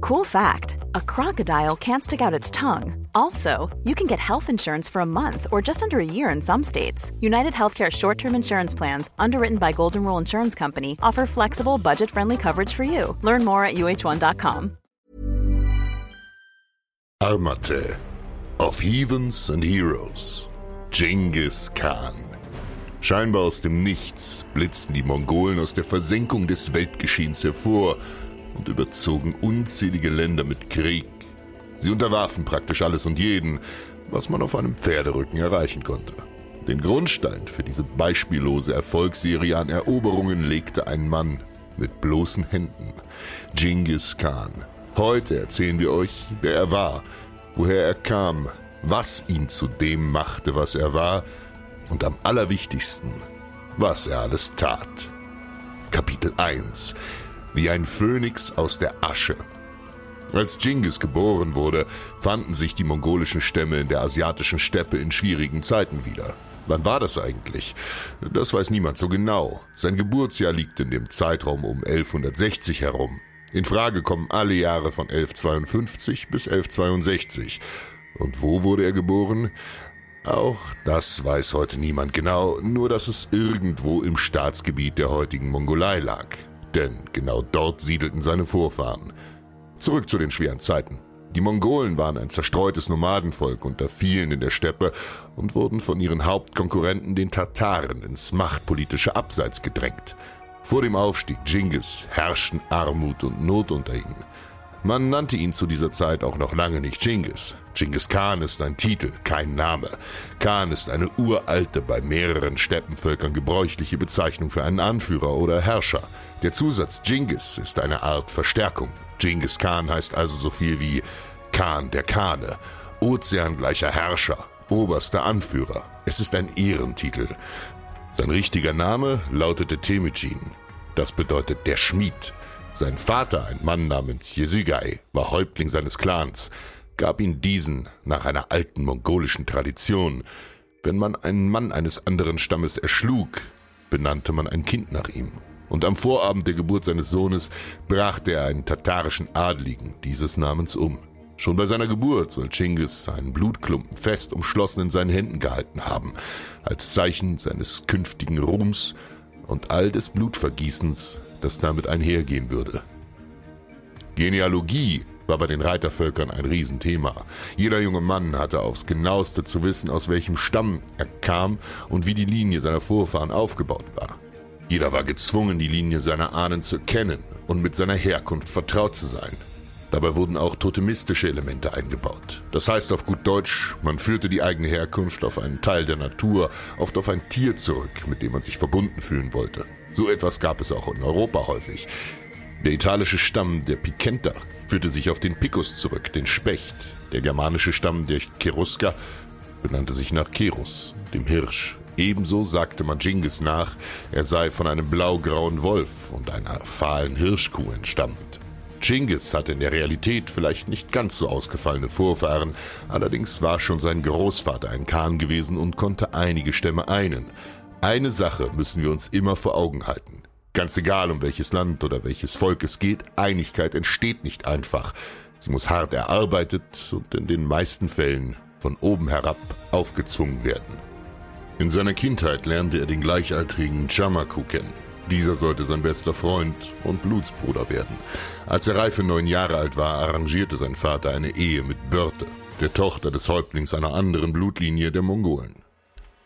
Cool fact a crocodile can't stick out its tongue. Also, you can get health insurance for a month or just under a year in some states. United Healthcare short term insurance plans, underwritten by Golden Rule Insurance Company, offer flexible, budget friendly coverage for you. Learn more at uh1.com. Armate of Heathens and Heroes. Genghis Khan. Scheinbar aus dem Nichts blitzten die Mongolen aus der Versenkung des Weltgeschehens hervor und überzogen unzählige Länder mit Krieg. Sie unterwarfen praktisch alles und jeden, was man auf einem Pferderücken erreichen konnte. Den Grundstein für diese beispiellose Erfolgsserie an Eroberungen legte ein Mann mit bloßen Händen, Genghis Khan. Heute erzählen wir euch, wer er war, woher er kam, was ihn zu dem machte, was er war und am allerwichtigsten, was er alles tat. Kapitel 1 Wie ein Phönix aus der Asche. Als Genghis geboren wurde, fanden sich die mongolischen Stämme in der asiatischen Steppe in schwierigen Zeiten wieder. Wann war das eigentlich? Das weiß niemand so genau. Sein Geburtsjahr liegt in dem Zeitraum um 1160 herum. In Frage kommen alle Jahre von 1152 bis 1162. Und wo wurde er geboren? Auch das weiß heute niemand genau, nur dass es irgendwo im Staatsgebiet der heutigen Mongolei lag. Denn genau dort siedelten seine Vorfahren. Zurück zu den schweren Zeiten. Die Mongolen waren ein zerstreutes Nomadenvolk unter vielen in der Steppe und wurden von ihren Hauptkonkurrenten, den Tataren, ins machtpolitische Abseits gedrängt. Vor dem Aufstieg Genghis herrschten Armut und Not unter ihnen. Man nannte ihn zu dieser Zeit auch noch lange nicht Genghis. Genghis Khan ist ein Titel, kein Name. Khan ist eine uralte, bei mehreren Steppenvölkern gebräuchliche Bezeichnung für einen Anführer oder Herrscher. Der Zusatz Genghis ist eine Art Verstärkung. Genghis Khan heißt also so viel wie Khan der Khane, ozeangleicher Herrscher, oberster Anführer. Es ist ein Ehrentitel. Sein richtiger Name lautete Temujin. Das bedeutet der Schmied. Sein Vater, ein Mann namens Jesugai, war Häuptling seines Clans, gab ihn diesen nach einer alten mongolischen Tradition. Wenn man einen Mann eines anderen Stammes erschlug, benannte man ein Kind nach ihm. Und am Vorabend der Geburt seines Sohnes brachte er einen tatarischen Adligen dieses Namens um. Schon bei seiner Geburt soll Chinggis einen Blutklumpen fest umschlossen in seinen Händen gehalten haben, als Zeichen seines künftigen Ruhms und all des Blutvergießens, das damit einhergehen würde. Genealogie war bei den Reitervölkern ein Riesenthema. Jeder junge Mann hatte aufs genaueste zu wissen, aus welchem Stamm er kam und wie die Linie seiner Vorfahren aufgebaut war. Jeder war gezwungen, die Linie seiner Ahnen zu kennen und mit seiner Herkunft vertraut zu sein. Dabei wurden auch totemistische Elemente eingebaut. Das heißt auf gut Deutsch, man führte die eigene Herkunft auf einen Teil der Natur, oft auf ein Tier zurück, mit dem man sich verbunden fühlen wollte. So etwas gab es auch in Europa häufig. Der italische Stamm der Picenter führte sich auf den Picus zurück, den Specht. Der germanische Stamm der Cherusker benannte sich nach Kerus, dem Hirsch. Ebenso sagte man Genghis nach, er sei von einem blaugrauen Wolf und einer fahlen Hirschkuh entstammt. Genghis hatte in der Realität vielleicht nicht ganz so ausgefallene Vorfahren, allerdings war schon sein Großvater ein Khan gewesen und konnte einige Stämme einen. Eine Sache müssen wir uns immer vor Augen halten. Ganz egal, um welches Land oder welches Volk es geht, Einigkeit entsteht nicht einfach. Sie muss hart erarbeitet und in den meisten Fällen von oben herab aufgezwungen werden. In seiner Kindheit lernte er den gleichaltrigen Chamaku kennen. Dieser sollte sein bester Freund und Blutsbruder werden. Als er reife neun Jahre alt war, arrangierte sein Vater eine Ehe mit Börte, der Tochter des Häuptlings einer anderen Blutlinie der Mongolen.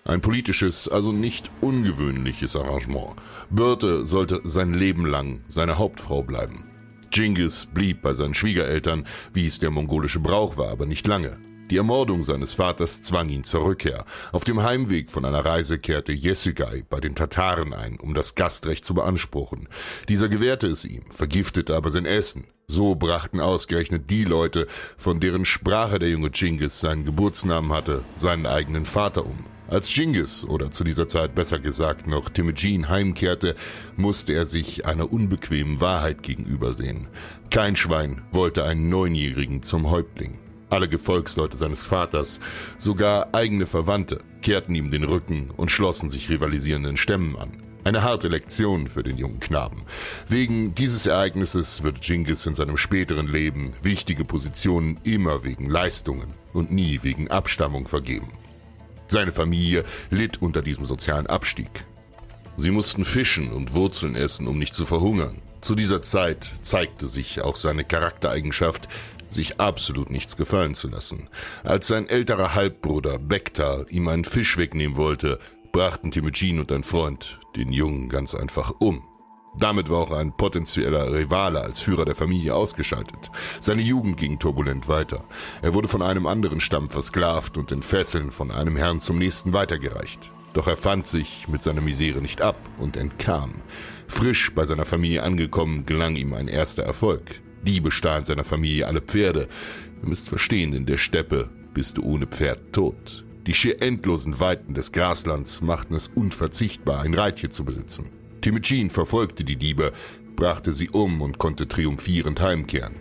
Ein politisches, also nicht ungewöhnliches Arrangement. Börte sollte sein Leben lang seine Hauptfrau bleiben. Genghis blieb bei seinen Schwiegereltern, wie es der mongolische Brauch war, aber nicht lange. Die Ermordung seines Vaters zwang ihn zur Rückkehr. Auf dem Heimweg von einer Reise kehrte Jesügai bei den Tataren ein, um das Gastrecht zu beanspruchen. Dieser gewährte es ihm, vergiftete aber sein Essen. So brachten ausgerechnet die Leute, von deren Sprache der junge Genghis seinen Geburtsnamen hatte, seinen eigenen Vater um. Als Genghis, oder zu dieser Zeit besser gesagt noch Temujin, heimkehrte, musste er sich einer unbequemen Wahrheit gegenübersehen. Kein Schwein wollte einen Neunjährigen zum Häuptling. Alle Gefolgsleute seines Vaters, sogar eigene Verwandte, kehrten ihm den Rücken und schlossen sich rivalisierenden Stämmen an. Eine harte Lektion für den jungen Knaben. Wegen dieses Ereignisses wird Genghis in seinem späteren Leben wichtige Positionen immer wegen Leistungen und nie wegen Abstammung vergeben. Seine Familie litt unter diesem sozialen Abstieg. Sie mussten fischen und Wurzeln essen, um nicht zu verhungern. Zu dieser Zeit zeigte sich auch seine Charaktereigenschaft, sich absolut nichts gefallen zu lassen. Als sein älterer Halbbruder Bektar ihm einen Fisch wegnehmen wollte, brachten Temujin und ein Freund den Jungen ganz einfach um. Damit war auch ein potenzieller Rivale als Führer der Familie ausgeschaltet. Seine Jugend ging turbulent weiter. Er wurde von einem anderen Stamm versklavt und in Fesseln von einem Herrn zum nächsten weitergereicht. Doch er fand sich mit seiner Misere nicht ab und entkam. Frisch bei seiner Familie angekommen, gelang ihm ein erster Erfolg. Diebe stahlen seiner Familie alle Pferde. Ihr müsst verstehen, in der Steppe bist du ohne Pferd tot. Die schier endlosen Weiten des Graslands machten es unverzichtbar, ein Reittier zu besitzen. Temujin verfolgte die Diebe, brachte sie um und konnte triumphierend heimkehren.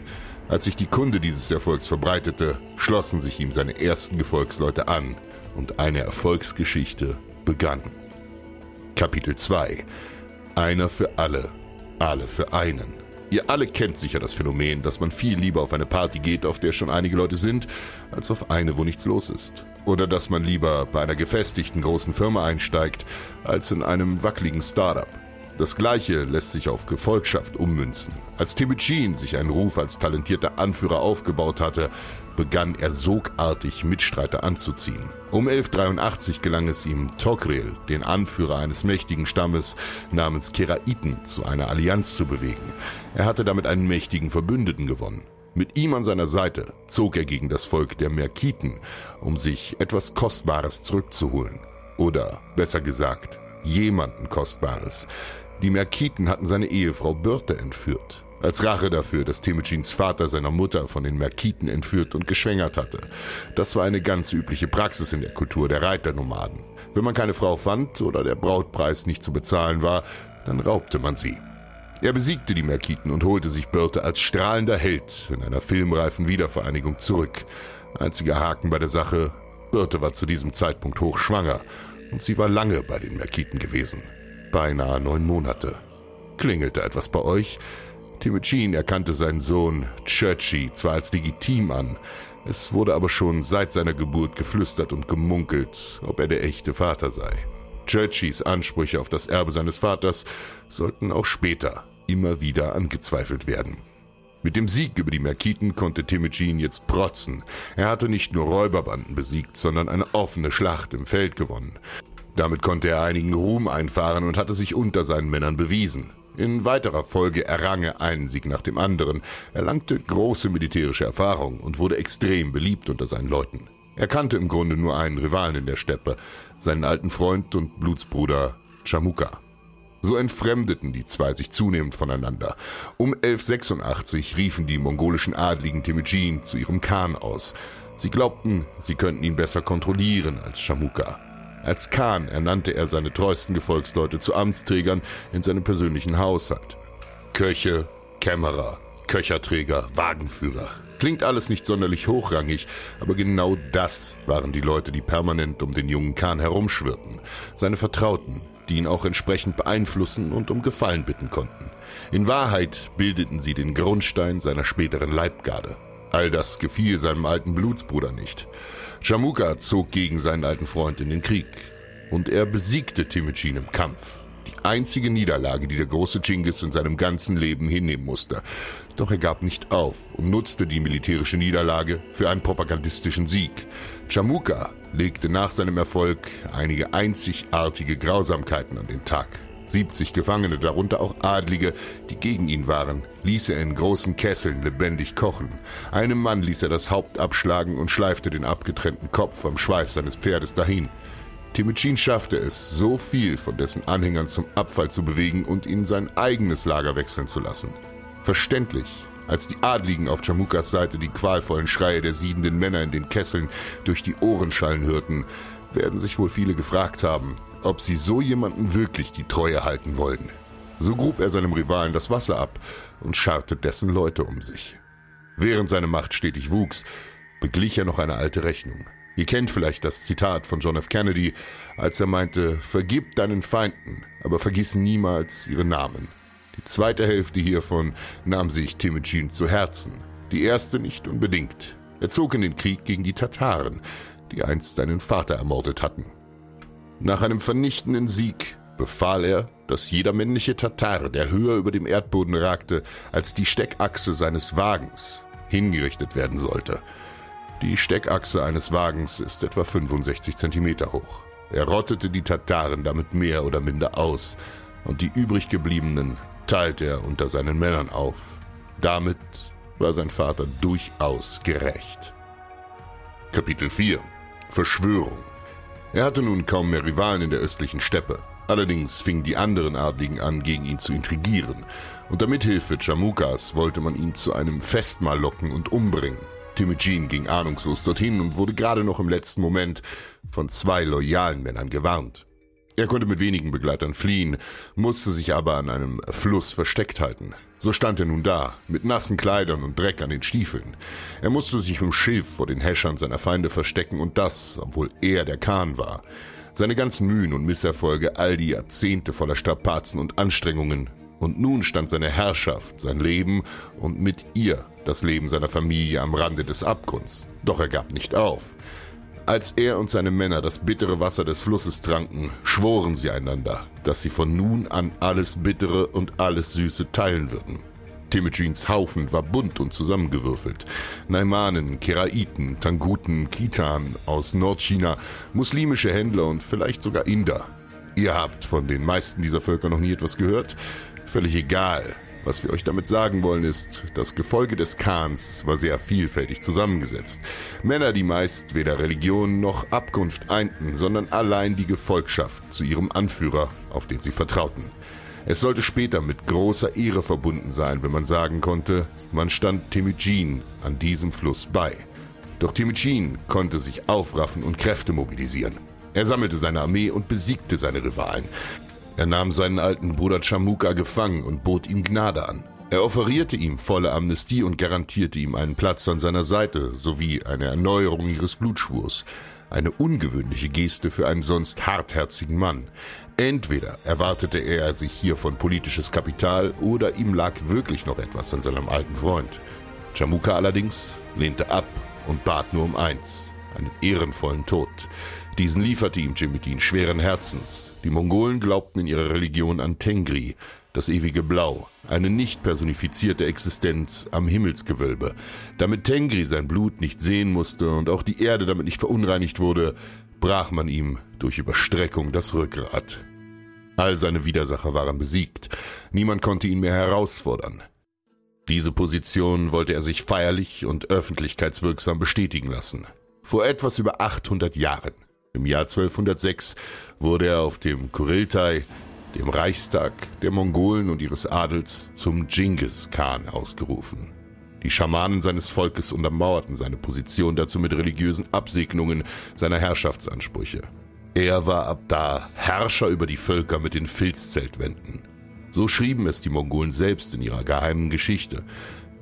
Als sich die Kunde dieses Erfolgs verbreitete, schlossen sich ihm seine ersten Gefolgsleute an und eine Erfolgsgeschichte begann. Kapitel 2 Einer für alle, alle für einen. Ihr alle kennt sicher das Phänomen, dass man viel lieber auf eine Party geht, auf der schon einige Leute sind, als auf eine, wo nichts los ist. Oder dass man lieber bei einer gefestigten großen Firma einsteigt, als in einem wackeligen Startup. Das gleiche lässt sich auf Gefolgschaft ummünzen. Als Temujin sich einen Ruf als talentierter Anführer aufgebaut hatte, begann er sogartig Mitstreiter anzuziehen. Um 1183 gelang es ihm, Togrel, den Anführer eines mächtigen Stammes namens Keraiten, zu einer Allianz zu bewegen. Er hatte damit einen mächtigen Verbündeten gewonnen. Mit ihm an seiner Seite zog er gegen das Volk der Merkiten, um sich etwas Kostbares zurückzuholen. Oder besser gesagt, jemanden Kostbares. Die Merkiten hatten seine Ehefrau Börte entführt. Als Rache dafür, dass Temujins Vater seiner Mutter von den Merkiten entführt und geschwängert hatte. Das war eine ganz übliche Praxis in der Kultur der Reiternomaden. Wenn man keine Frau fand oder der Brautpreis nicht zu bezahlen war, dann raubte man sie. Er besiegte die Merkiten und holte sich Börte als strahlender Held in einer filmreifen Wiedervereinigung zurück. Einziger Haken bei der Sache, Börte war zu diesem Zeitpunkt hochschwanger und sie war lange bei den Merkiten gewesen. Beinahe neun Monate. Klingelte etwas bei euch? Temujin erkannte seinen Sohn Churchy zwar als legitim an, es wurde aber schon seit seiner Geburt geflüstert und gemunkelt, ob er der echte Vater sei. Churchys Ansprüche auf das Erbe seines Vaters sollten auch später immer wieder angezweifelt werden. Mit dem Sieg über die Merkiten konnte Temujin jetzt protzen. Er hatte nicht nur Räuberbanden besiegt, sondern eine offene Schlacht im Feld gewonnen. Damit konnte er einigen Ruhm einfahren und hatte sich unter seinen Männern bewiesen. In weiterer Folge errang er einen Sieg nach dem anderen, erlangte große militärische Erfahrung und wurde extrem beliebt unter seinen Leuten. Er kannte im Grunde nur einen Rivalen in der Steppe, seinen alten Freund und Blutsbruder Chamuka. So entfremdeten die zwei sich zunehmend voneinander. Um 1186 riefen die mongolischen Adligen Temujin zu ihrem Khan aus. Sie glaubten, sie könnten ihn besser kontrollieren als Chamuka. Als Khan ernannte er seine treuesten Gefolgsleute zu Amtsträgern in seinem persönlichen Haushalt. Köche, Kämmerer, Köcherträger, Wagenführer. Klingt alles nicht sonderlich hochrangig, aber genau das waren die Leute, die permanent um den jungen Khan herumschwirrten. Seine Vertrauten, die ihn auch entsprechend beeinflussen und um Gefallen bitten konnten. In Wahrheit bildeten sie den Grundstein seiner späteren Leibgarde. All das gefiel seinem alten Blutsbruder nicht. Chamuka zog gegen seinen alten Freund in den Krieg und er besiegte Temujin im Kampf. Die einzige Niederlage, die der große Genghis in seinem ganzen Leben hinnehmen musste. Doch er gab nicht auf und nutzte die militärische Niederlage für einen propagandistischen Sieg. Chamuka legte nach seinem Erfolg einige einzigartige Grausamkeiten an den Tag. 70 Gefangene, darunter auch Adlige, die gegen ihn waren, ließ er in großen Kesseln lebendig kochen. Einem Mann ließ er das Haupt abschlagen und schleifte den abgetrennten Kopf am Schweif seines Pferdes dahin. Temücin schaffte es, so viel von dessen Anhängern zum Abfall zu bewegen und ihn sein eigenes Lager wechseln zu lassen. Verständlich, als die Adligen auf Chamukas Seite die qualvollen Schreie der siedenden Männer in den Kesseln durch die Ohrenschallen hörten, werden sich wohl viele gefragt haben, ob sie so jemanden wirklich die Treue halten wollen. So grub er seinem Rivalen das Wasser ab und scharrte dessen Leute um sich. Während seine Macht stetig wuchs, beglich er noch eine alte Rechnung. Ihr kennt vielleicht das Zitat von John F. Kennedy, als er meinte, vergib deinen Feinden, aber vergiss niemals ihre Namen. Die zweite Hälfte hiervon nahm sich Temujin zu Herzen, die erste nicht unbedingt. Er zog in den Krieg gegen die Tataren, die einst seinen Vater ermordet hatten. Nach einem vernichtenden Sieg befahl er, dass jeder männliche Tatar, der höher über dem Erdboden ragte als die Steckachse seines Wagens, hingerichtet werden sollte. Die Steckachse eines Wagens ist etwa 65 Zentimeter hoch. Er rottete die Tataren damit mehr oder minder aus, und die übrig gebliebenen teilte er unter seinen Männern auf. Damit war sein Vater durchaus gerecht. Kapitel 4 Verschwörung Er hatte nun kaum mehr Rivalen in der östlichen Steppe. Allerdings fingen die anderen Adligen an, gegen ihn zu intrigieren. Unter Mithilfe Chamukas wollte man ihn zu einem Festmahl locken und umbringen. Temujin ging ahnungslos dorthin und wurde gerade noch im letzten Moment von zwei loyalen Männern gewarnt. Er konnte mit wenigen Begleitern fliehen, musste sich aber an einem Fluss versteckt halten. So stand er nun da, mit nassen Kleidern und Dreck an den Stiefeln. Er musste sich im Schilf vor den Häschern seiner Feinde verstecken und das, obwohl er der Kahn war. Seine ganzen Mühen und Misserfolge, all die Jahrzehnte voller Strapazen und Anstrengungen. Und nun stand seine Herrschaft, sein Leben und mit ihr das Leben seiner Familie am Rande des Abgrunds. Doch er gab nicht auf. Als er und seine Männer das bittere Wasser des Flusses tranken, schworen sie einander, dass sie von nun an alles Bittere und alles Süße teilen würden. Temujins Haufen war bunt und zusammengewürfelt. Naimanen, Keraiten, Tanguten, Kitan aus Nordchina, muslimische Händler und vielleicht sogar Inder. Ihr habt von den meisten dieser Völker noch nie etwas gehört? Völlig egal. Was wir euch damit sagen wollen ist, das Gefolge des Khans war sehr vielfältig zusammengesetzt. Männer, die meist weder Religion noch Abkunft einten, sondern allein die Gefolgschaft zu ihrem Anführer, auf den sie vertrauten. Es sollte später mit großer Ehre verbunden sein, wenn man sagen konnte, man stand Temujin an diesem Fluss bei. Doch Temujin konnte sich aufraffen und Kräfte mobilisieren. Er sammelte seine Armee und besiegte seine Rivalen. Er nahm seinen alten Bruder Chamuka gefangen und bot ihm Gnade an. Er offerierte ihm volle Amnestie und garantierte ihm einen Platz an seiner Seite sowie eine Erneuerung ihres Blutschwurs. Eine ungewöhnliche Geste für einen sonst hartherzigen Mann. Entweder erwartete er sich hiervon politisches Kapital oder ihm lag wirklich noch etwas an seinem alten Freund. Chamuka allerdings lehnte ab und bat nur um eins, einen ehrenvollen Tod. Diesen lieferte ihm Jimmy schweren Herzens. Die Mongolen glaubten in ihrer Religion an Tengri, das ewige Blau, eine nicht personifizierte Existenz am Himmelsgewölbe. Damit Tengri sein Blut nicht sehen musste und auch die Erde damit nicht verunreinigt wurde, brach man ihm durch Überstreckung das Rückgrat. All seine Widersacher waren besiegt. Niemand konnte ihn mehr herausfordern. Diese Position wollte er sich feierlich und öffentlichkeitswirksam bestätigen lassen. Vor etwas über 800 Jahren im Jahr 1206 wurde er auf dem Kuriltai, dem Reichstag der Mongolen und ihres Adels, zum Genghis Khan ausgerufen. Die Schamanen seines Volkes untermauerten seine Position dazu mit religiösen Absegnungen seiner Herrschaftsansprüche. Er war ab da Herrscher über die Völker mit den Filzzeltwänden. So schrieben es die Mongolen selbst in ihrer geheimen Geschichte.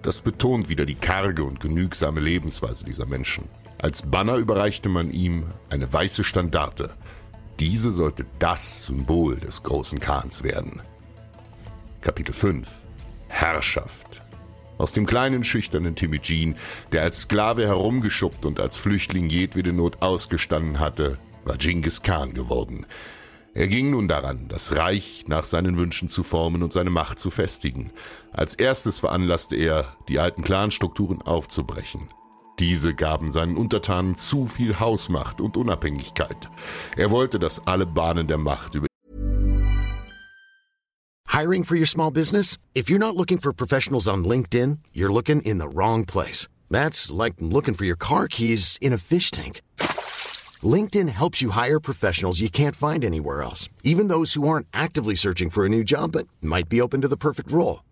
Das betont wieder die karge und genügsame Lebensweise dieser Menschen. Als Banner überreichte man ihm eine weiße Standarte. Diese sollte das Symbol des großen Khans werden. Kapitel 5 Herrschaft Aus dem kleinen, schüchternen Temujin, der als Sklave herumgeschuppt und als Flüchtling jedwede Not ausgestanden hatte, war Genghis Khan geworden. Er ging nun daran, das Reich nach seinen Wünschen zu formen und seine Macht zu festigen. Als erstes veranlasste er, die alten Clanstrukturen aufzubrechen. Diese gaben seinen Untertanen zu viel Hausmacht und Unabhängigkeit. Er wollte, dass alle Bahnen der Macht über Hiring for your small business? If you're not looking for professionals on LinkedIn, you're looking in the wrong place. That's like looking for your car keys in a fish tank. LinkedIn helps you hire professionals you can't find anywhere else, even those who aren't actively searching for a new job but might be open to the perfect role.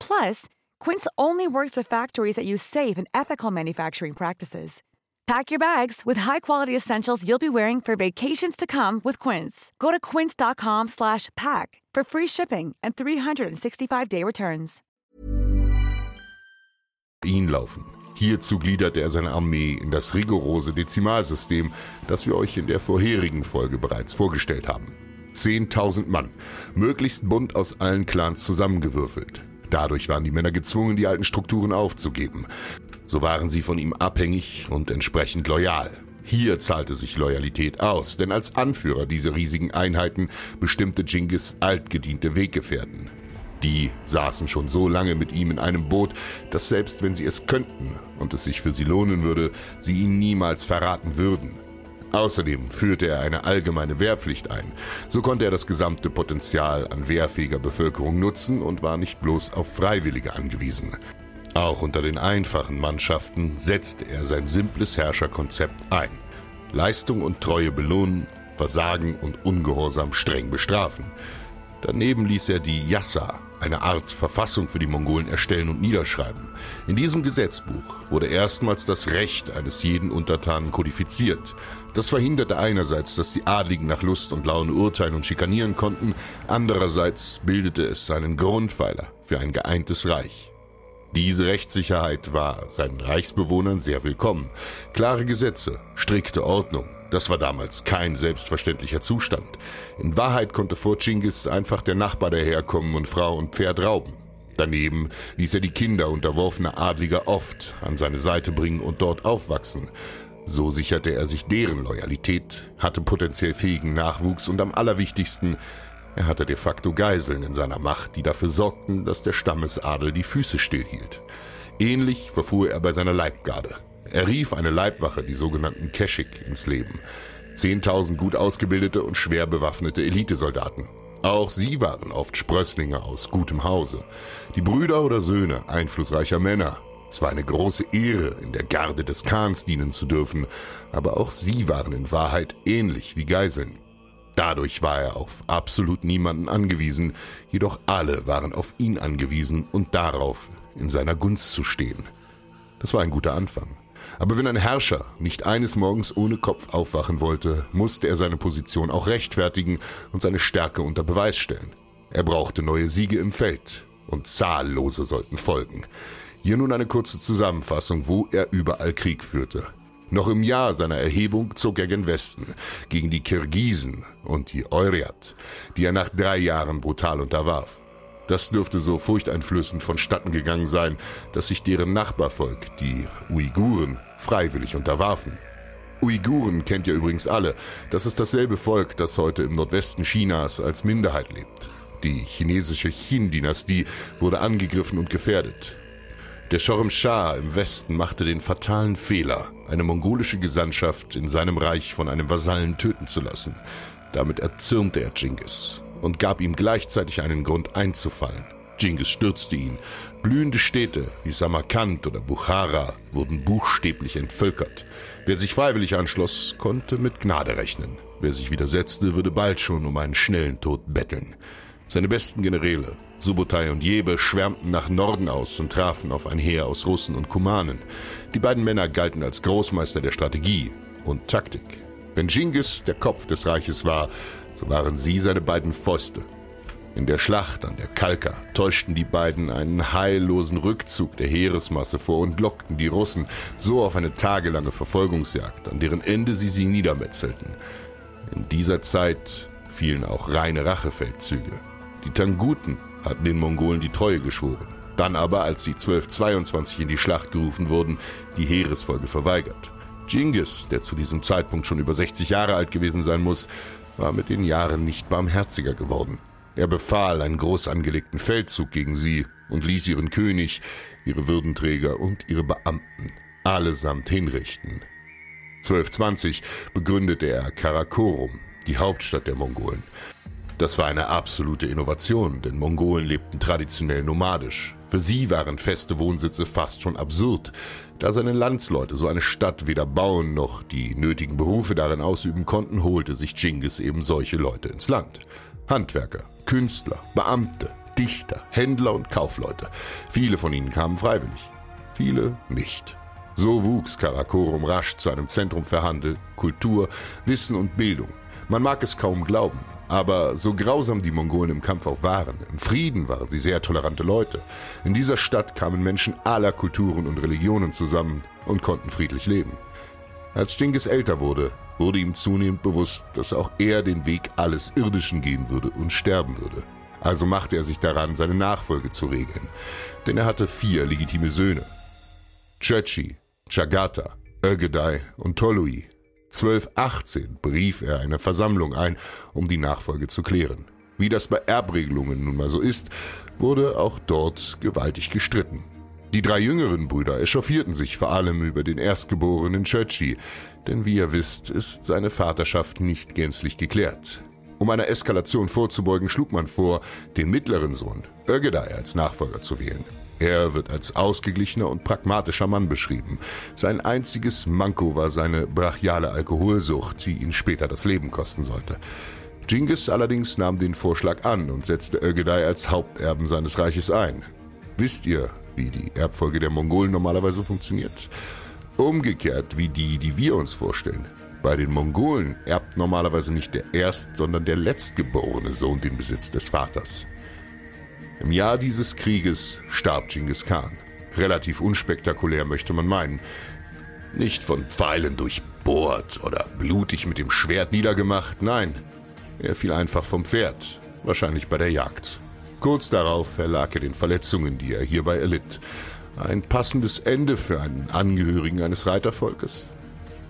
Plus, Quince only works with factories that use safe and ethical manufacturing practices. Pack your bags with high-quality essentials you'll be wearing for vacations to come with Quince. Go to quince.com/pack for free shipping and 365-day returns. ihn laufen. Hierzu gliederte er seine Armee in das rigorose Dezimalsystem, das wir euch in der vorherigen Folge bereits vorgestellt haben. 10.000 Mann, möglichst bunt aus allen Clans zusammengewürfelt. Dadurch waren die Männer gezwungen, die alten Strukturen aufzugeben. So waren sie von ihm abhängig und entsprechend loyal. Hier zahlte sich Loyalität aus, denn als Anführer dieser riesigen Einheiten bestimmte Genghis altgediente Weggefährten. Die saßen schon so lange mit ihm in einem Boot, dass selbst wenn sie es könnten und es sich für sie lohnen würde, sie ihn niemals verraten würden. Außerdem führte er eine allgemeine Wehrpflicht ein. So konnte er das gesamte Potenzial an wehrfähiger Bevölkerung nutzen und war nicht bloß auf Freiwillige angewiesen. Auch unter den einfachen Mannschaften setzte er sein simples Herrscherkonzept ein. Leistung und Treue belohnen, Versagen und Ungehorsam streng bestrafen. Daneben ließ er die Yassa, eine Art Verfassung für die Mongolen, erstellen und niederschreiben. In diesem Gesetzbuch wurde erstmals das Recht eines jeden Untertanen kodifiziert. Das verhinderte einerseits, dass die Adligen nach Lust und Laune urteilen und schikanieren konnten, andererseits bildete es einen Grundpfeiler für ein geeintes Reich. Diese Rechtssicherheit war seinen Reichsbewohnern sehr willkommen. Klare Gesetze, strikte Ordnung, das war damals kein selbstverständlicher Zustand. In Wahrheit konnte vor Chingis einfach der Nachbar daherkommen und Frau und Pferd rauben. Daneben ließ er die Kinder unterworfener Adliger oft an seine Seite bringen und dort aufwachsen. So sicherte er sich deren Loyalität, hatte potenziell fähigen Nachwuchs und am allerwichtigsten, er hatte de facto Geiseln in seiner Macht, die dafür sorgten, dass der Stammesadel die Füße stillhielt. Ähnlich verfuhr er bei seiner Leibgarde. Er rief eine Leibwache, die sogenannten Keshik, ins Leben. Zehntausend gut ausgebildete und schwer bewaffnete Elitesoldaten. Auch sie waren oft Sprösslinge aus gutem Hause. Die Brüder oder Söhne einflussreicher Männer. Es war eine große Ehre, in der Garde des Khans dienen zu dürfen, aber auch sie waren in Wahrheit ähnlich wie Geiseln. Dadurch war er auf absolut niemanden angewiesen, jedoch alle waren auf ihn angewiesen und darauf, in seiner Gunst zu stehen. Das war ein guter Anfang. Aber wenn ein Herrscher nicht eines Morgens ohne Kopf aufwachen wollte, musste er seine Position auch rechtfertigen und seine Stärke unter Beweis stellen. Er brauchte neue Siege im Feld und zahllose sollten folgen. Hier nun eine kurze Zusammenfassung, wo er überall Krieg führte. Noch im Jahr seiner Erhebung zog er gen Westen, gegen die Kirgisen und die Oiriat, die er nach drei Jahren brutal unterwarf. Das dürfte so furchteinflößend vonstatten gegangen sein, dass sich deren Nachbarvolk, die Uiguren, freiwillig unterwarfen. Uiguren kennt ihr übrigens alle. Das ist dasselbe Volk, das heute im Nordwesten Chinas als Minderheit lebt. Die chinesische Qin-Dynastie wurde angegriffen und gefährdet. Der Shorem Shah im Westen machte den fatalen Fehler, eine mongolische Gesandtschaft in seinem Reich von einem Vasallen töten zu lassen. Damit erzürnte er Genghis und gab ihm gleichzeitig einen Grund einzufallen. Genghis stürzte ihn. Blühende Städte wie Samarkand oder Bukhara wurden buchstäblich entvölkert. Wer sich freiwillig anschloss, konnte mit Gnade rechnen. Wer sich widersetzte, würde bald schon um einen schnellen Tod betteln. Seine besten Generäle, Subotai und Jebe, schwärmten nach Norden aus und trafen auf ein Heer aus Russen und Kumanen. Die beiden Männer galten als Großmeister der Strategie und Taktik. Wenn Genghis der Kopf des Reiches war, so waren sie seine beiden Fäuste. In der Schlacht an der Kalka täuschten die beiden einen heillosen Rückzug der Heeresmasse vor und lockten die Russen so auf eine tagelange Verfolgungsjagd, an deren Ende sie sie niedermetzelten. In dieser Zeit fielen auch reine Rachefeldzüge. Die Tanguten hatten den Mongolen die Treue geschworen, dann aber, als sie 1222 in die Schlacht gerufen wurden, die Heeresfolge verweigert. Genghis, der zu diesem Zeitpunkt schon über 60 Jahre alt gewesen sein muss, war mit den Jahren nicht barmherziger geworden. Er befahl einen groß angelegten Feldzug gegen sie und ließ ihren König, ihre Würdenträger und ihre Beamten allesamt hinrichten. 1220 begründete er Karakorum, die Hauptstadt der Mongolen. Das war eine absolute Innovation, denn Mongolen lebten traditionell nomadisch. Für sie waren feste Wohnsitze fast schon absurd, da seine Landsleute so eine Stadt weder bauen noch die nötigen Berufe darin ausüben konnten, holte sich Genghis eben solche Leute ins Land. Handwerker, Künstler, Beamte, Dichter, Händler und Kaufleute. Viele von ihnen kamen freiwillig, viele nicht. So wuchs Karakorum rasch zu einem Zentrum für Handel, Kultur, Wissen und Bildung. Man mag es kaum glauben, aber so grausam die Mongolen im Kampf auch waren, im Frieden waren sie sehr tolerante Leute. In dieser Stadt kamen Menschen aller Kulturen und Religionen zusammen und konnten friedlich leben. Als Genghis älter wurde, wurde ihm zunehmend bewusst, dass auch er den Weg alles Irdischen gehen würde und sterben würde. Also machte er sich daran, seine Nachfolge zu regeln. Denn er hatte vier legitime Söhne. Chöchi, Chagata, Ögedei und Tolui. 1218 berief er eine Versammlung ein, um die Nachfolge zu klären. Wie das bei Erbregelungen nun mal so ist, wurde auch dort gewaltig gestritten. Die drei jüngeren Brüder echauffierten sich vor allem über den erstgeborenen Churchy, denn wie ihr wisst, ist seine Vaterschaft nicht gänzlich geklärt. Um einer Eskalation vorzubeugen, schlug man vor, den mittleren Sohn, Ögedei, als Nachfolger zu wählen. Er wird als ausgeglichener und pragmatischer Mann beschrieben. Sein einziges Manko war seine brachiale Alkoholsucht, die ihn später das Leben kosten sollte. Genghis allerdings nahm den Vorschlag an und setzte Ögedei als Haupterben seines Reiches ein. Wisst ihr, wie die Erbfolge der Mongolen normalerweise funktioniert? Umgekehrt wie die, die wir uns vorstellen. Bei den Mongolen erbt normalerweise nicht der erst, sondern der letztgeborene Sohn den Besitz des Vaters. Im Jahr dieses Krieges starb Genghis Khan. Relativ unspektakulär möchte man meinen. Nicht von Pfeilen durchbohrt oder blutig mit dem Schwert niedergemacht, nein. Er fiel einfach vom Pferd, wahrscheinlich bei der Jagd. Kurz darauf erlag er den Verletzungen, die er hierbei erlitt. Ein passendes Ende für einen Angehörigen eines Reitervolkes.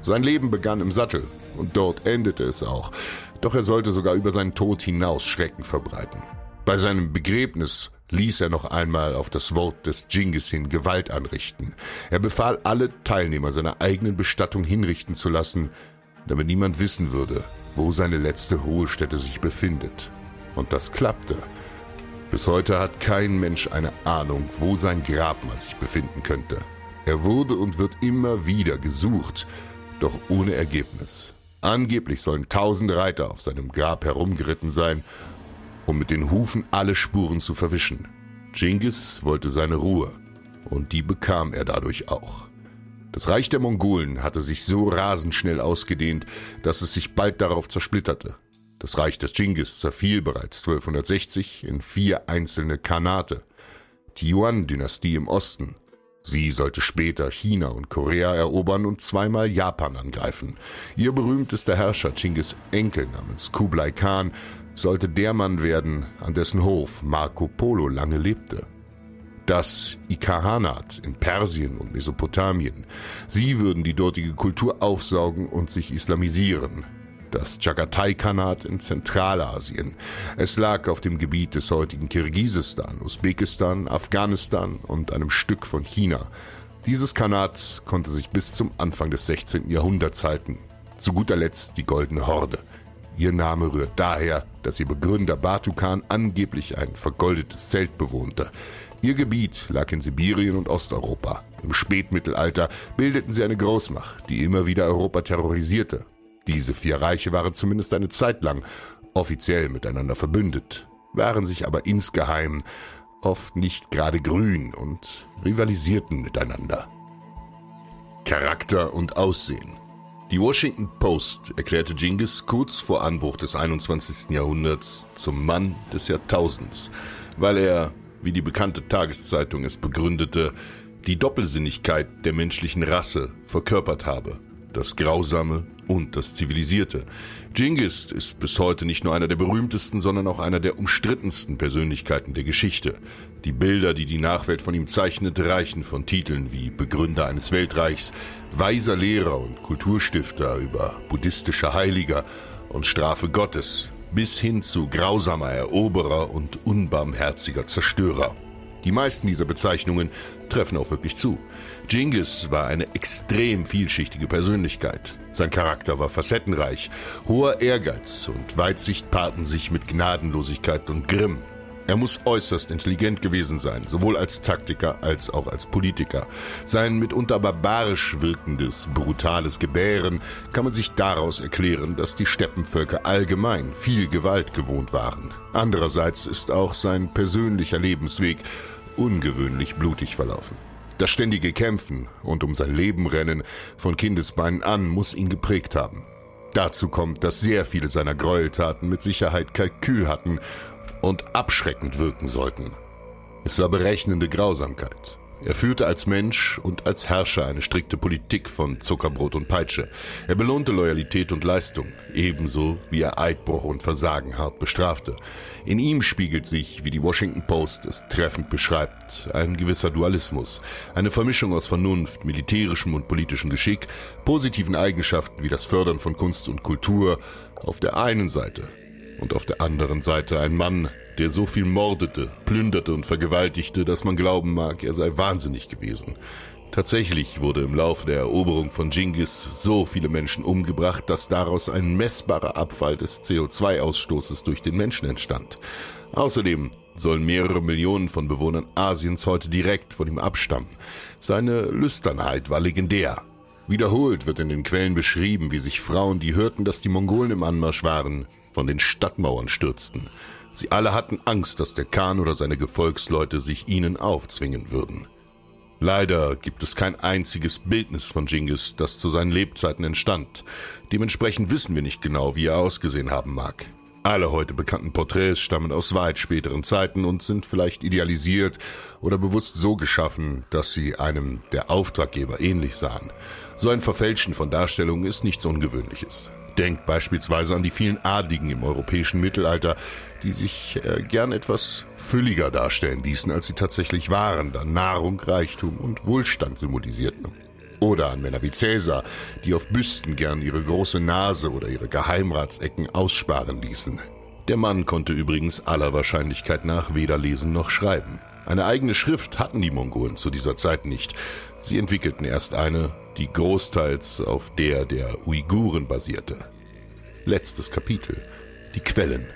Sein Leben begann im Sattel und dort endete es auch. Doch er sollte sogar über seinen Tod hinaus Schrecken verbreiten. Bei seinem Begräbnis ließ er noch einmal auf das Wort des Dschingis hin Gewalt anrichten. Er befahl, alle Teilnehmer seiner eigenen Bestattung hinrichten zu lassen, damit niemand wissen würde, wo seine letzte Ruhestätte sich befindet. Und das klappte. Bis heute hat kein Mensch eine Ahnung, wo sein Grabmal sich befinden könnte. Er wurde und wird immer wieder gesucht, doch ohne Ergebnis. Angeblich sollen tausend Reiter auf seinem Grab herumgeritten sein, um mit den Hufen alle Spuren zu verwischen. Genghis wollte seine Ruhe, und die bekam er dadurch auch. Das Reich der Mongolen hatte sich so rasend schnell ausgedehnt, dass es sich bald darauf zersplitterte. Das Reich des Dschingis zerfiel bereits 1260 in vier einzelne Khanate. Die Yuan-Dynastie im Osten. Sie sollte später China und Korea erobern und zweimal Japan angreifen. Ihr berühmtester Herrscher Chinggis Enkel namens Kublai Khan sollte der Mann werden, an dessen Hof Marco Polo lange lebte. Das Ikahanat in Persien und Mesopotamien. Sie würden die dortige Kultur aufsaugen und sich islamisieren das Chagatai-Khanat in Zentralasien. Es lag auf dem Gebiet des heutigen Kirgisistan, Usbekistan, Afghanistan und einem Stück von China. Dieses Khanat konnte sich bis zum Anfang des 16. Jahrhunderts halten. Zu guter Letzt die Goldene Horde. Ihr Name rührt daher, dass ihr Begründer Batu Khan angeblich ein vergoldetes Zelt bewohnte. Ihr Gebiet lag in Sibirien und Osteuropa. Im Spätmittelalter bildeten sie eine Großmacht, die immer wieder Europa terrorisierte diese vier Reiche waren zumindest eine Zeit lang offiziell miteinander verbündet, waren sich aber insgeheim oft nicht gerade grün und rivalisierten miteinander. Charakter und Aussehen. Die Washington Post erklärte Genghis kurz vor Anbruch des 21. Jahrhunderts zum Mann des Jahrtausends, weil er, wie die bekannte Tageszeitung es begründete, die Doppelsinnigkeit der menschlichen Rasse verkörpert habe, das Grausame und das Zivilisierte. Genghis ist bis heute nicht nur einer der berühmtesten, sondern auch einer der umstrittensten Persönlichkeiten der Geschichte. Die Bilder, die die Nachwelt von ihm zeichnet, reichen von Titeln wie Begründer eines Weltreichs, weiser Lehrer und Kulturstifter über buddhistischer Heiliger und Strafe Gottes bis hin zu grausamer Eroberer und unbarmherziger Zerstörer. Die meisten dieser Bezeichnungen treffen auch wirklich zu. Genghis war eine extrem vielschichtige Persönlichkeit. Sein Charakter war facettenreich. Hoher Ehrgeiz und Weitsicht paarten sich mit Gnadenlosigkeit und Grimm. Er muss äußerst intelligent gewesen sein, sowohl als Taktiker als auch als Politiker. Sein mitunter barbarisch wirkendes, brutales Gebären kann man sich daraus erklären, dass die Steppenvölker allgemein viel Gewalt gewohnt waren. Andererseits ist auch sein persönlicher Lebensweg ungewöhnlich blutig verlaufen. Das ständige Kämpfen und um sein Leben rennen von Kindesbeinen an muss ihn geprägt haben. Dazu kommt, dass sehr viele seiner Gräueltaten mit Sicherheit Kalkül hatten und abschreckend wirken sollten. Es war berechnende Grausamkeit. Er führte als Mensch und als Herrscher eine strikte Politik von Zuckerbrot und Peitsche. Er belohnte Loyalität und Leistung, ebenso wie er Eidbruch und Versagen hart bestrafte. In ihm spiegelt sich, wie die Washington Post es treffend beschreibt, ein gewisser Dualismus, eine Vermischung aus Vernunft, militärischem und politischem Geschick, positiven Eigenschaften wie das Fördern von Kunst und Kultur auf der einen Seite und auf der anderen Seite ein Mann, der so viel mordete, plünderte und vergewaltigte, dass man glauben mag, er sei wahnsinnig gewesen. Tatsächlich wurde im Laufe der Eroberung von Genghis so viele Menschen umgebracht, dass daraus ein messbarer Abfall des CO2-Ausstoßes durch den Menschen entstand. Außerdem sollen mehrere Millionen von Bewohnern Asiens heute direkt von ihm abstammen. Seine Lüsternheit war legendär. Wiederholt wird in den Quellen beschrieben, wie sich Frauen, die hörten, dass die Mongolen im Anmarsch waren, von den Stadtmauern stürzten. Sie alle hatten Angst, dass der Khan oder seine Gefolgsleute sich ihnen aufzwingen würden. Leider gibt es kein einziges Bildnis von Genghis, das zu seinen Lebzeiten entstand. Dementsprechend wissen wir nicht genau, wie er ausgesehen haben mag. Alle heute bekannten Porträts stammen aus weit späteren Zeiten und sind vielleicht idealisiert oder bewusst so geschaffen, dass sie einem der Auftraggeber ähnlich sahen. So ein Verfälschen von Darstellungen ist nichts Ungewöhnliches. Denkt beispielsweise an die vielen Adligen im europäischen Mittelalter, die sich äh, gern etwas fülliger darstellen ließen, als sie tatsächlich waren, da Nahrung, Reichtum und Wohlstand symbolisierten. Oder an Männer wie Cäsar, die auf Büsten gern ihre große Nase oder ihre Geheimratsecken aussparen ließen. Der Mann konnte übrigens aller Wahrscheinlichkeit nach weder lesen noch schreiben. Eine eigene Schrift hatten die Mongolen zu dieser Zeit nicht. Sie entwickelten erst eine, die großteils auf der der Uiguren basierte. Letztes Kapitel. Die Quellen.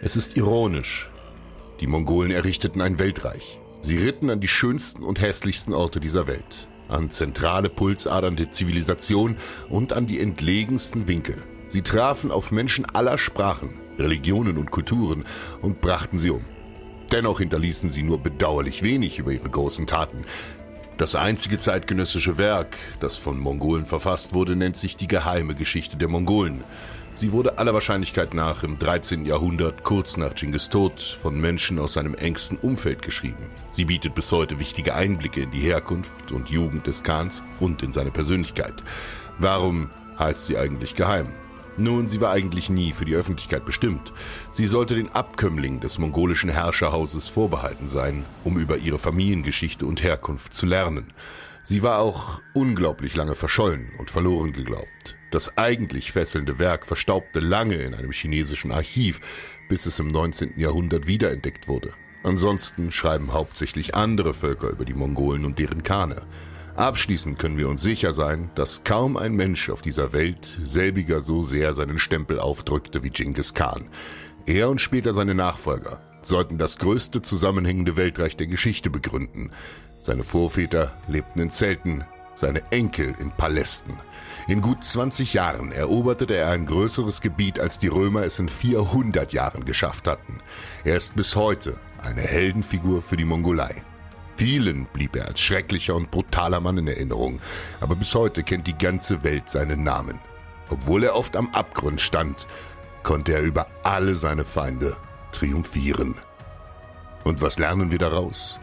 Es ist ironisch. Die Mongolen errichteten ein Weltreich. Sie ritten an die schönsten und hässlichsten Orte dieser Welt, an zentrale Pulsadern der Zivilisation und an die entlegensten Winkel. Sie trafen auf Menschen aller Sprachen, Religionen und Kulturen und brachten sie um. Dennoch hinterließen sie nur bedauerlich wenig über ihre großen Taten. Das einzige zeitgenössische Werk, das von Mongolen verfasst wurde, nennt sich Die geheime Geschichte der Mongolen. Sie wurde aller Wahrscheinlichkeit nach im 13. Jahrhundert, kurz nach Genghis Tod, von Menschen aus seinem engsten Umfeld geschrieben. Sie bietet bis heute wichtige Einblicke in die Herkunft und Jugend des Khans und in seine Persönlichkeit. Warum heißt sie eigentlich geheim? Nun, sie war eigentlich nie für die Öffentlichkeit bestimmt. Sie sollte den Abkömmlingen des mongolischen Herrscherhauses vorbehalten sein, um über ihre Familiengeschichte und Herkunft zu lernen. Sie war auch unglaublich lange verschollen und verloren geglaubt. Das eigentlich fesselnde Werk verstaubte lange in einem chinesischen Archiv, bis es im 19. Jahrhundert wiederentdeckt wurde. Ansonsten schreiben hauptsächlich andere Völker über die Mongolen und deren Kane. Abschließend können wir uns sicher sein, dass kaum ein Mensch auf dieser Welt selbiger so sehr seinen Stempel aufdrückte wie Genghis Khan. Er und später seine Nachfolger sollten das größte zusammenhängende Weltreich der Geschichte begründen. Seine Vorväter lebten in Zelten, seine Enkel in Palästen. In gut 20 Jahren eroberte er ein größeres Gebiet, als die Römer es in 400 Jahren geschafft hatten. Er ist bis heute eine Heldenfigur für die Mongolei. Vielen blieb er als schrecklicher und brutaler Mann in Erinnerung, aber bis heute kennt die ganze Welt seinen Namen. Obwohl er oft am Abgrund stand, konnte er über alle seine Feinde triumphieren. Und was lernen wir daraus?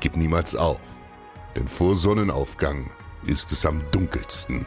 Gib niemals auf, denn vor Sonnenaufgang ist es am dunkelsten.